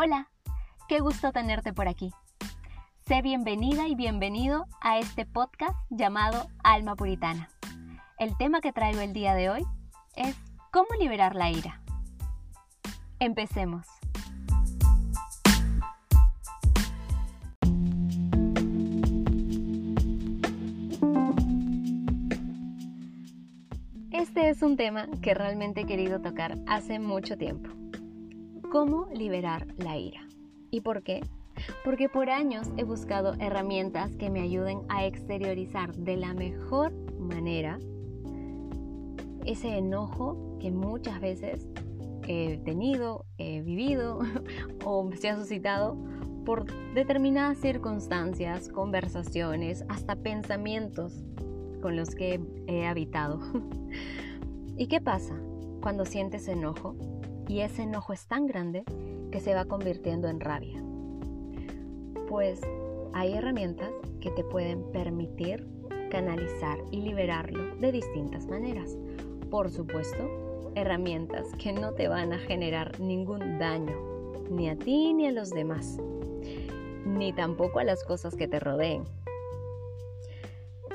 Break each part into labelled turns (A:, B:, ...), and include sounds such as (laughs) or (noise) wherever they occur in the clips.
A: Hola, qué gusto tenerte por aquí. Sé bienvenida y bienvenido a este podcast llamado Alma Puritana. El tema que traigo el día de hoy es cómo liberar la ira. Empecemos. Este es un tema que realmente he querido tocar hace mucho tiempo cómo liberar la ira. ¿Y por qué? Porque por años he buscado herramientas que me ayuden a exteriorizar de la mejor manera ese enojo que muchas veces he tenido, he vivido (laughs) o se ha suscitado por determinadas circunstancias, conversaciones, hasta pensamientos con los que he habitado. (laughs) ¿Y qué pasa cuando sientes enojo? Y ese enojo es tan grande que se va convirtiendo en rabia. Pues hay herramientas que te pueden permitir canalizar y liberarlo de distintas maneras. Por supuesto, herramientas que no te van a generar ningún daño, ni a ti ni a los demás, ni tampoco a las cosas que te rodeen.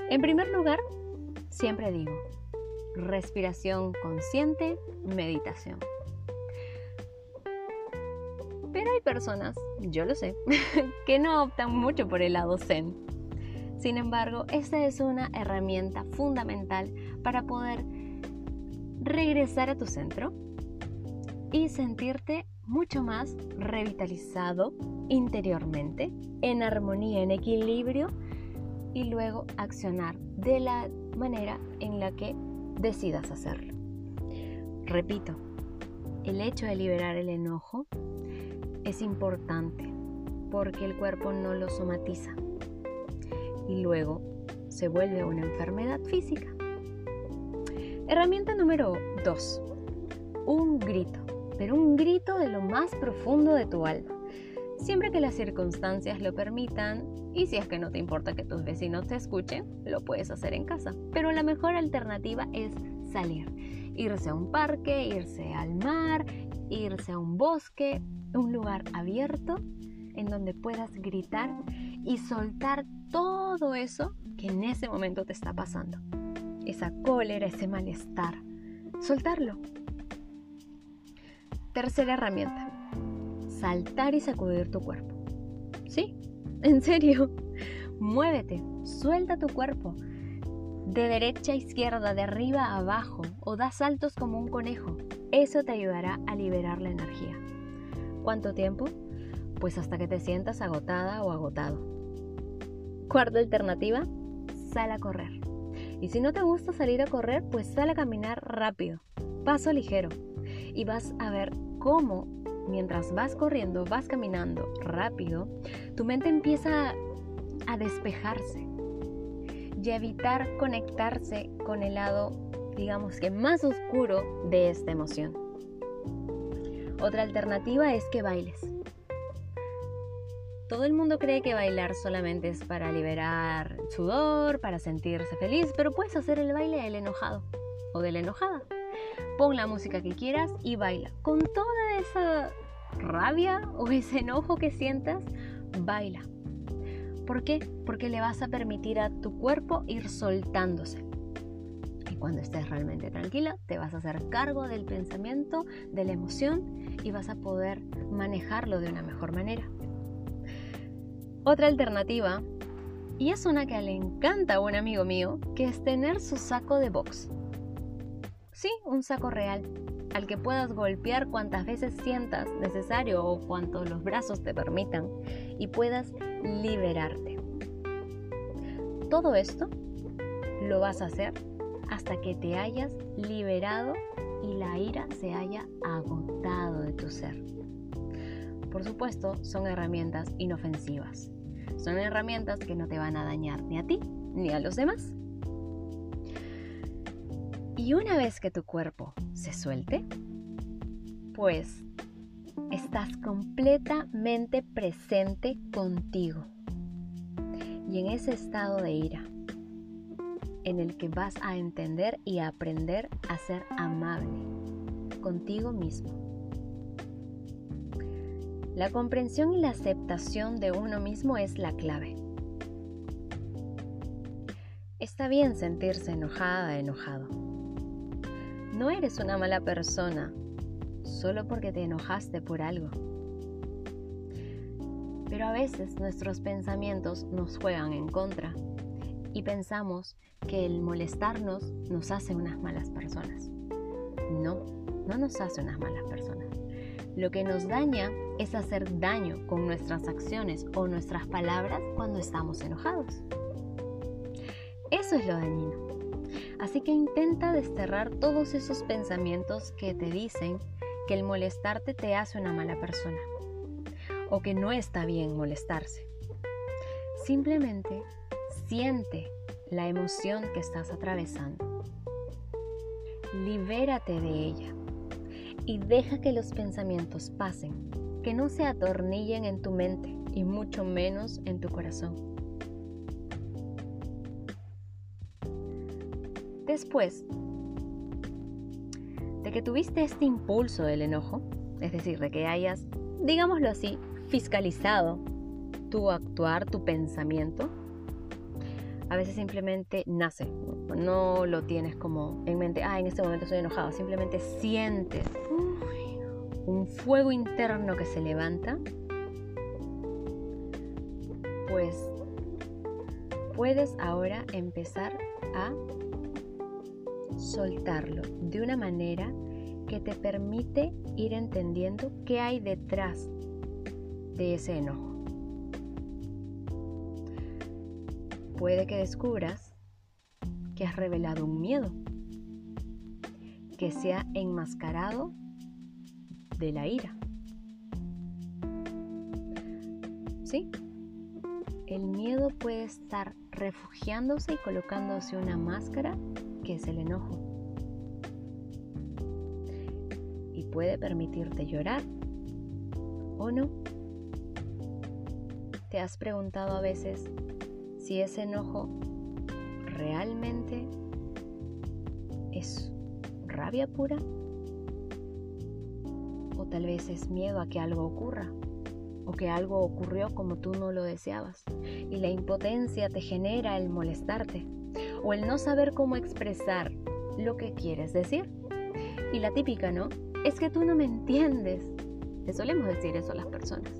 A: En primer lugar, siempre digo, respiración consciente, meditación. Personas, yo lo sé, (laughs) que no optan mucho por el lado zen. Sin embargo, esta es una herramienta fundamental para poder regresar a tu centro y sentirte mucho más revitalizado interiormente, en armonía, en equilibrio y luego accionar de la manera en la que decidas hacerlo. Repito, el hecho de liberar el enojo es importante porque el cuerpo no lo somatiza y luego se vuelve una enfermedad física. Herramienta número 2. Un grito, pero un grito de lo más profundo de tu alma. Siempre que las circunstancias lo permitan y si es que no te importa que tus vecinos te escuchen, lo puedes hacer en casa. Pero la mejor alternativa es salir, irse a un parque, irse al mar, irse a un bosque, un lugar abierto en donde puedas gritar y soltar todo eso que en ese momento te está pasando. Esa cólera, ese malestar. Soltarlo. Tercera herramienta. Saltar y sacudir tu cuerpo. Sí, en serio. (laughs) Muévete, suelta tu cuerpo. De derecha a izquierda, de arriba a abajo, o da saltos como un conejo. Eso te ayudará a liberar la energía. ¿Cuánto tiempo? Pues hasta que te sientas agotada o agotado. Cuarta alternativa, sal a correr. Y si no te gusta salir a correr, pues sal a caminar rápido, paso ligero. Y vas a ver cómo mientras vas corriendo, vas caminando rápido, tu mente empieza a despejarse y evitar conectarse con el lado, digamos que más oscuro de esta emoción. Otra alternativa es que bailes. Todo el mundo cree que bailar solamente es para liberar sudor, para sentirse feliz, pero puedes hacer el baile del enojado o de la enojada. Pon la música que quieras y baila. Con toda esa rabia o ese enojo que sientas, baila. ¿Por qué? Porque le vas a permitir a tu cuerpo ir soltándose. Y cuando estés realmente tranquila, te vas a hacer cargo del pensamiento, de la emoción y vas a poder manejarlo de una mejor manera. Otra alternativa, y es una que le encanta a un amigo mío, que es tener su saco de box. Sí, un saco real, al que puedas golpear cuantas veces sientas necesario o cuanto los brazos te permitan y puedas liberarte. Todo esto lo vas a hacer hasta que te hayas liberado y la ira se haya agotado de tu ser. Por supuesto, son herramientas inofensivas. Son herramientas que no te van a dañar ni a ti ni a los demás. Y una vez que tu cuerpo se suelte, pues estás completamente presente contigo. Y en ese estado de ira, en el que vas a entender y aprender a ser amable contigo mismo. La comprensión y la aceptación de uno mismo es la clave. Está bien sentirse enojada, enojado. No eres una mala persona solo porque te enojaste por algo. Pero a veces nuestros pensamientos nos juegan en contra y pensamos que el molestarnos nos hace unas malas personas. No, no nos hace unas malas personas. Lo que nos daña es hacer daño con nuestras acciones o nuestras palabras cuando estamos enojados. Eso es lo dañino. Así que intenta desterrar todos esos pensamientos que te dicen que el molestarte te hace una mala persona o que no está bien molestarse. Simplemente siente la emoción que estás atravesando. Libérate de ella y deja que los pensamientos pasen, que no se atornillen en tu mente y mucho menos en tu corazón. Después de que tuviste este impulso del enojo, es decir, de que hayas, digámoslo así, fiscalizado tu actuar, tu pensamiento, a veces simplemente nace, no lo tienes como en mente, ah, en este momento estoy enojado, simplemente sientes un fuego interno que se levanta, pues puedes ahora empezar a soltarlo de una manera que te permite ir entendiendo qué hay detrás de ese enojo. Puede que descubras que has revelado un miedo que se ha enmascarado de la ira. ¿Sí? El miedo puede estar refugiándose y colocándose una máscara que es el enojo. Puede permitirte llorar o no. ¿Te has preguntado a veces si ese enojo realmente es rabia pura? ¿O tal vez es miedo a que algo ocurra? ¿O que algo ocurrió como tú no lo deseabas? Y la impotencia te genera el molestarte o el no saber cómo expresar lo que quieres decir. Y la típica, ¿no? Es que tú no me entiendes. Le solemos decir eso a las personas.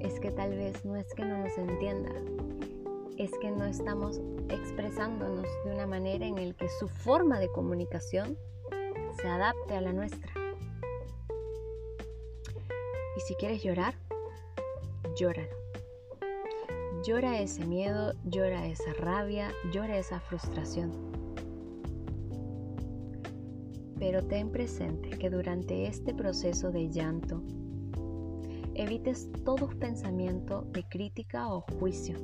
A: Es que tal vez no es que no nos entienda, es que no estamos expresándonos de una manera en la que su forma de comunicación se adapte a la nuestra. Y si quieres llorar, llóralo. Llora ese miedo, llora esa rabia, llora esa frustración. Pero ten presente que durante este proceso de llanto, evites todo pensamiento de crítica o juicio.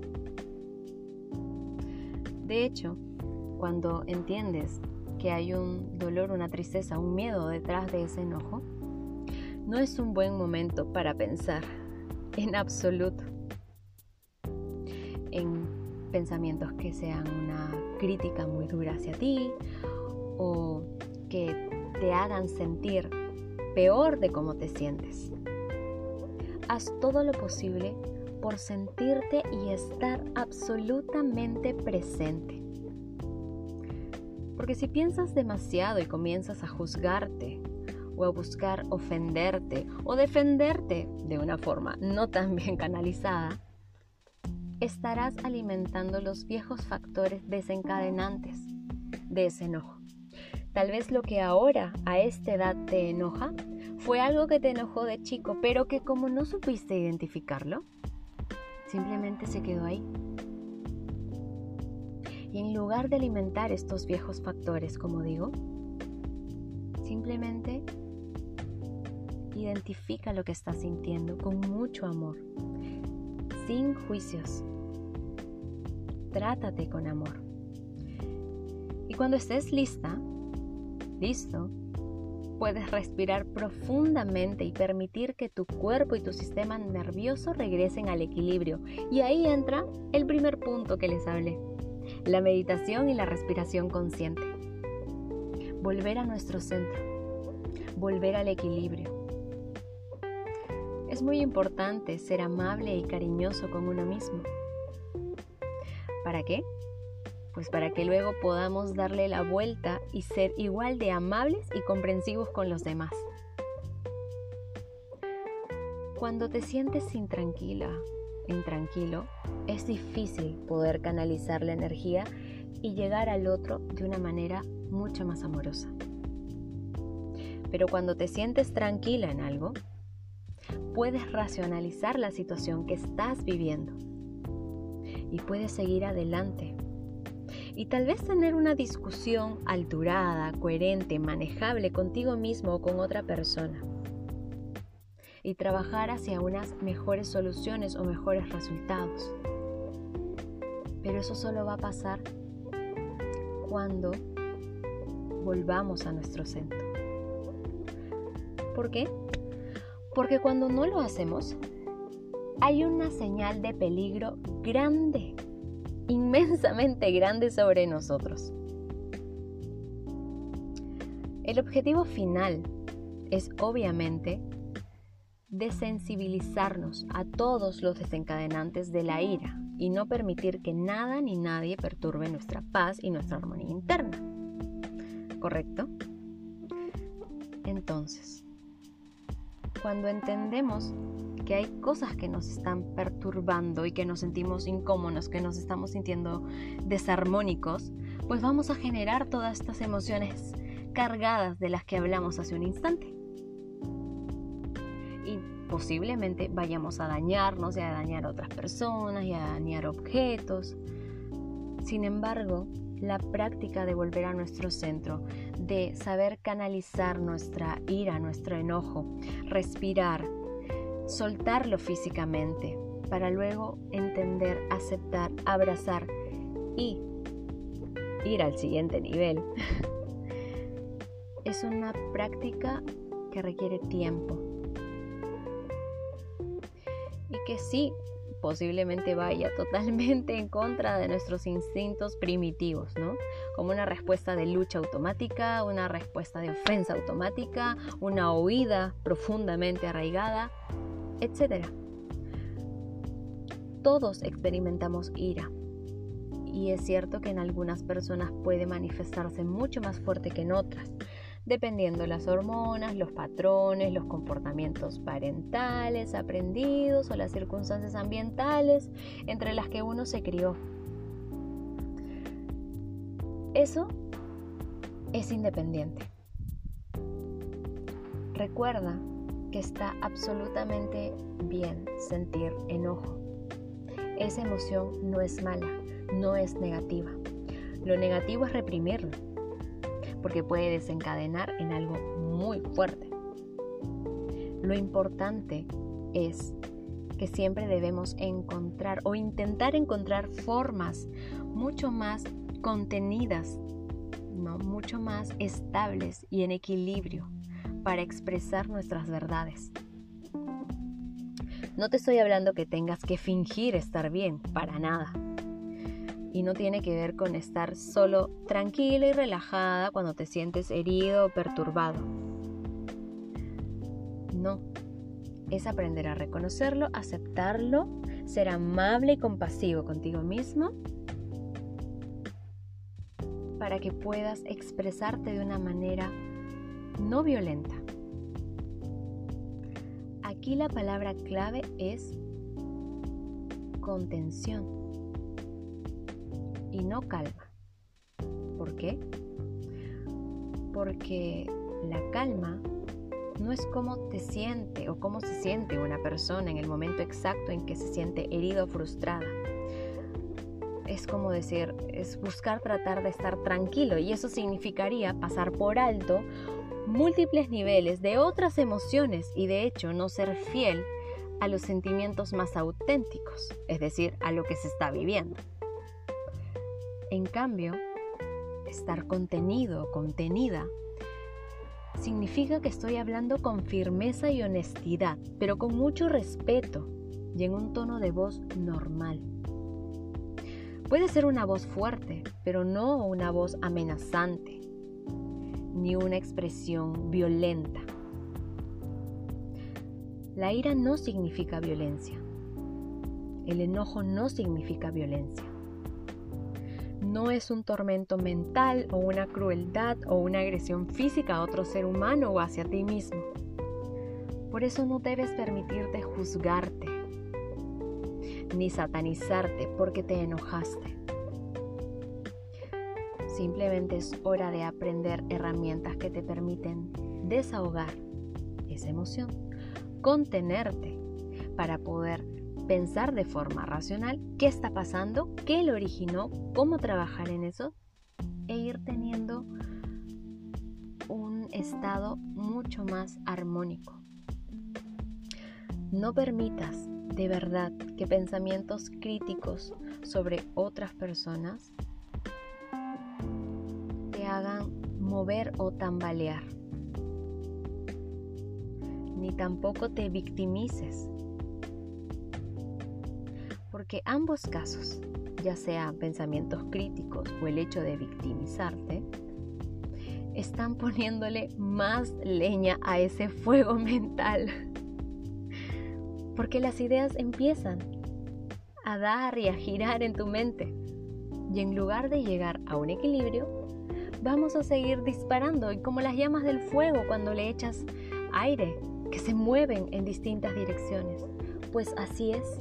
A: De hecho, cuando entiendes que hay un dolor, una tristeza, un miedo detrás de ese enojo, no es un buen momento para pensar en absoluto en pensamientos que sean una crítica muy dura hacia ti o que te hagan sentir peor de cómo te sientes. Haz todo lo posible por sentirte y estar absolutamente presente. Porque si piensas demasiado y comienzas a juzgarte o a buscar ofenderte o defenderte de una forma no tan bien canalizada, estarás alimentando los viejos factores desencadenantes de ese enojo. Tal vez lo que ahora a esta edad te enoja fue algo que te enojó de chico, pero que como no supiste identificarlo, simplemente se quedó ahí. Y en lugar de alimentar estos viejos factores, como digo, simplemente identifica lo que estás sintiendo con mucho amor, sin juicios. Trátate con amor. Y cuando estés lista, listo, puedes respirar profundamente y permitir que tu cuerpo y tu sistema nervioso regresen al equilibrio. Y ahí entra el primer punto que les hablé, la meditación y la respiración consciente. Volver a nuestro centro, volver al equilibrio. Es muy importante ser amable y cariñoso con uno mismo. ¿Para qué? Pues para que luego podamos darle la vuelta y ser igual de amables y comprensivos con los demás. Cuando te sientes intranquila, intranquilo, es difícil poder canalizar la energía y llegar al otro de una manera mucho más amorosa. Pero cuando te sientes tranquila en algo, puedes racionalizar la situación que estás viviendo y puedes seguir adelante. Y tal vez tener una discusión alturada, coherente, manejable contigo mismo o con otra persona. Y trabajar hacia unas mejores soluciones o mejores resultados. Pero eso solo va a pasar cuando volvamos a nuestro centro. ¿Por qué? Porque cuando no lo hacemos, hay una señal de peligro grande, inmensamente grande sobre nosotros. El objetivo final es obviamente desensibilizarnos a todos los desencadenantes de la ira y no permitir que nada ni nadie perturbe nuestra paz y nuestra armonía interna. ¿Correcto? Entonces, cuando entendemos que hay cosas que nos están perturbando y que nos sentimos incómodos, que nos estamos sintiendo desarmónicos, pues vamos a generar todas estas emociones cargadas de las que hablamos hace un instante. Y posiblemente vayamos a dañarnos y a dañar a otras personas y a dañar objetos. Sin embargo, la práctica de volver a nuestro centro, de saber canalizar nuestra ira, nuestro enojo, respirar, soltarlo físicamente, para luego entender, aceptar, abrazar y ir al siguiente nivel. (laughs) es una práctica que requiere tiempo. Y que sí, posiblemente vaya (laughs) totalmente en contra de nuestros instintos primitivos, ¿no? Como una respuesta de lucha automática, una respuesta de ofensa automática, una huida profundamente arraigada, etc. Todos experimentamos ira. Y es cierto que en algunas personas puede manifestarse mucho más fuerte que en otras dependiendo las hormonas, los patrones, los comportamientos parentales aprendidos o las circunstancias ambientales entre las que uno se crió. Eso es independiente. Recuerda que está absolutamente bien sentir enojo. Esa emoción no es mala, no es negativa. Lo negativo es reprimirlo porque puede desencadenar en algo muy fuerte. Lo importante es que siempre debemos encontrar o intentar encontrar formas mucho más contenidas, ¿no? mucho más estables y en equilibrio para expresar nuestras verdades. No te estoy hablando que tengas que fingir estar bien, para nada y no tiene que ver con estar solo tranquila y relajada cuando te sientes herido o perturbado. No, es aprender a reconocerlo, aceptarlo, ser amable y compasivo contigo mismo para que puedas expresarte de una manera no violenta. Aquí la palabra clave es contención y no calma. ¿Por qué? Porque la calma no es cómo te siente o cómo se siente una persona en el momento exacto en que se siente herido o frustrada. Es como decir, es buscar tratar de estar tranquilo y eso significaría pasar por alto múltiples niveles de otras emociones y de hecho no ser fiel a los sentimientos más auténticos, es decir, a lo que se está viviendo. En cambio, estar contenido contenida significa que estoy hablando con firmeza y honestidad, pero con mucho respeto y en un tono de voz normal. Puede ser una voz fuerte, pero no una voz amenazante, ni una expresión violenta. La ira no significa violencia. El enojo no significa violencia. No es un tormento mental o una crueldad o una agresión física a otro ser humano o hacia ti mismo. Por eso no debes permitirte juzgarte ni satanizarte porque te enojaste. Simplemente es hora de aprender herramientas que te permiten desahogar esa emoción, contenerte para poder pensar de forma racional qué está pasando, qué lo originó, cómo trabajar en eso e ir teniendo un estado mucho más armónico. No permitas de verdad que pensamientos críticos sobre otras personas hagan mover o tambalear. Ni tampoco te victimices. Porque ambos casos, ya sean pensamientos críticos o el hecho de victimizarte, están poniéndole más leña a ese fuego (laughs) mental porque las ideas empiezan a dar y a girar en tu mente. Y en lugar de llegar a un equilibrio, vamos a seguir disparando y como las llamas del fuego cuando le echas aire, que se mueven en distintas direcciones. Pues así es.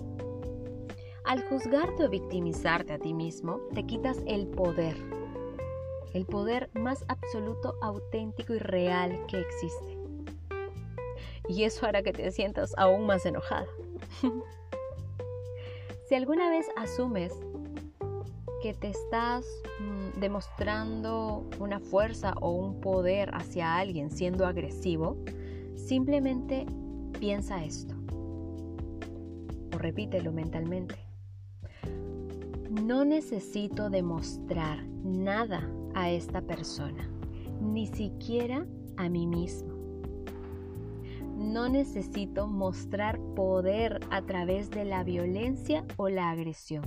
A: Al juzgarte o victimizarte a ti mismo, te quitas el poder. El poder más absoluto, auténtico y real que existe y eso hará que te sientas aún más enojada. (laughs) si alguna vez asumes que te estás mm, demostrando una fuerza o un poder hacia alguien siendo agresivo, simplemente piensa esto o repítelo mentalmente. No necesito demostrar nada a esta persona, ni siquiera a mí mismo. No necesito mostrar poder a través de la violencia o la agresión.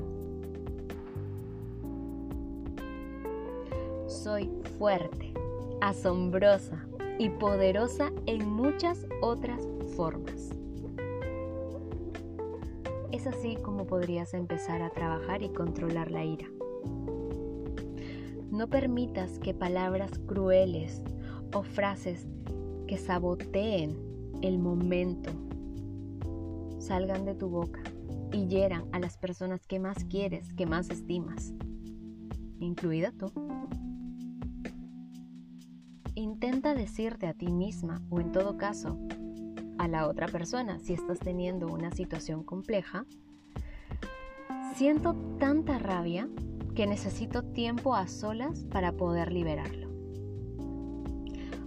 A: Soy fuerte, asombrosa y poderosa en muchas otras formas. Es así como podrías empezar a trabajar y controlar la ira. No permitas que palabras crueles o frases que saboteen el momento salgan de tu boca y hieran a las personas que más quieres, que más estimas, incluida tú. Intenta decirte a ti misma o en todo caso a la otra persona si estás teniendo una situación compleja, siento tanta rabia que necesito tiempo a solas para poder liberarlo.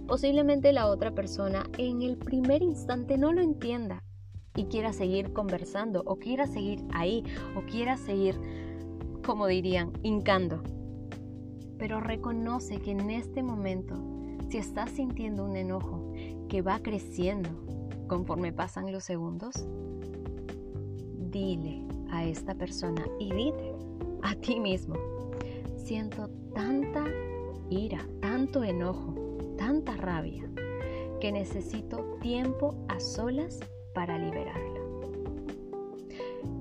A: Posiblemente la otra persona en el primer instante no lo entienda y quiera seguir conversando o quiera seguir ahí o quiera seguir, como dirían, hincando. Pero reconoce que en este momento, si estás sintiendo un enojo que va creciendo conforme pasan los segundos, dile a esta persona y dite a ti mismo, siento tanta ira, tanto enojo tanta rabia que necesito tiempo a solas para liberarla.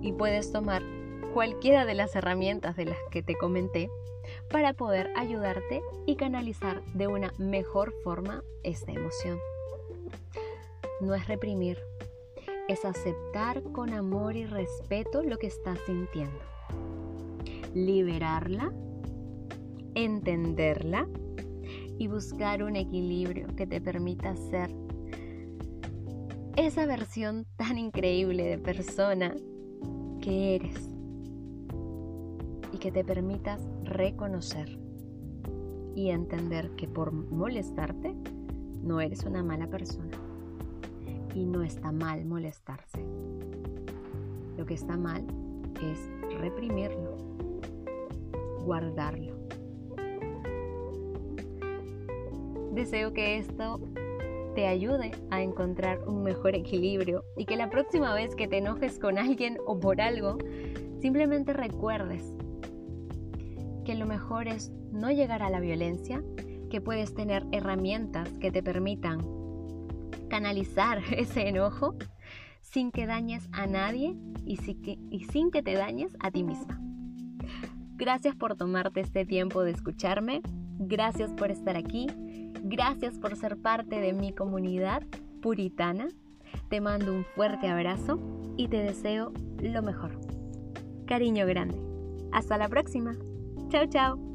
A: Y puedes tomar cualquiera de las herramientas de las que te comenté para poder ayudarte y canalizar de una mejor forma esta emoción. No es reprimir, es aceptar con amor y respeto lo que estás sintiendo. Liberarla, entenderla y buscar un equilibrio que te permita ser esa versión tan increíble de persona que eres y que te permitas reconocer y entender que por molestarte no eres una mala persona y no está mal molestarse. Lo que está mal es reprimirlo, guardarlo Deseo que esto te ayude a encontrar un mejor equilibrio y que la próxima vez que te enojes con alguien o por algo, simplemente recuerdes que lo mejor es no llegar a la violencia, que puedes tener herramientas que te permitan canalizar (laughs) ese enojo sin que dañes a nadie y, sin que te dañes a ti misma. Gracias por tomarte este tiempo de escucharme, gracias por estar aquí, gracias por ser parte de mi comunidad puritana. Te mando un fuerte abrazo y te deseo lo mejor. Cariño grande. Hasta la próxima. Chao, chao.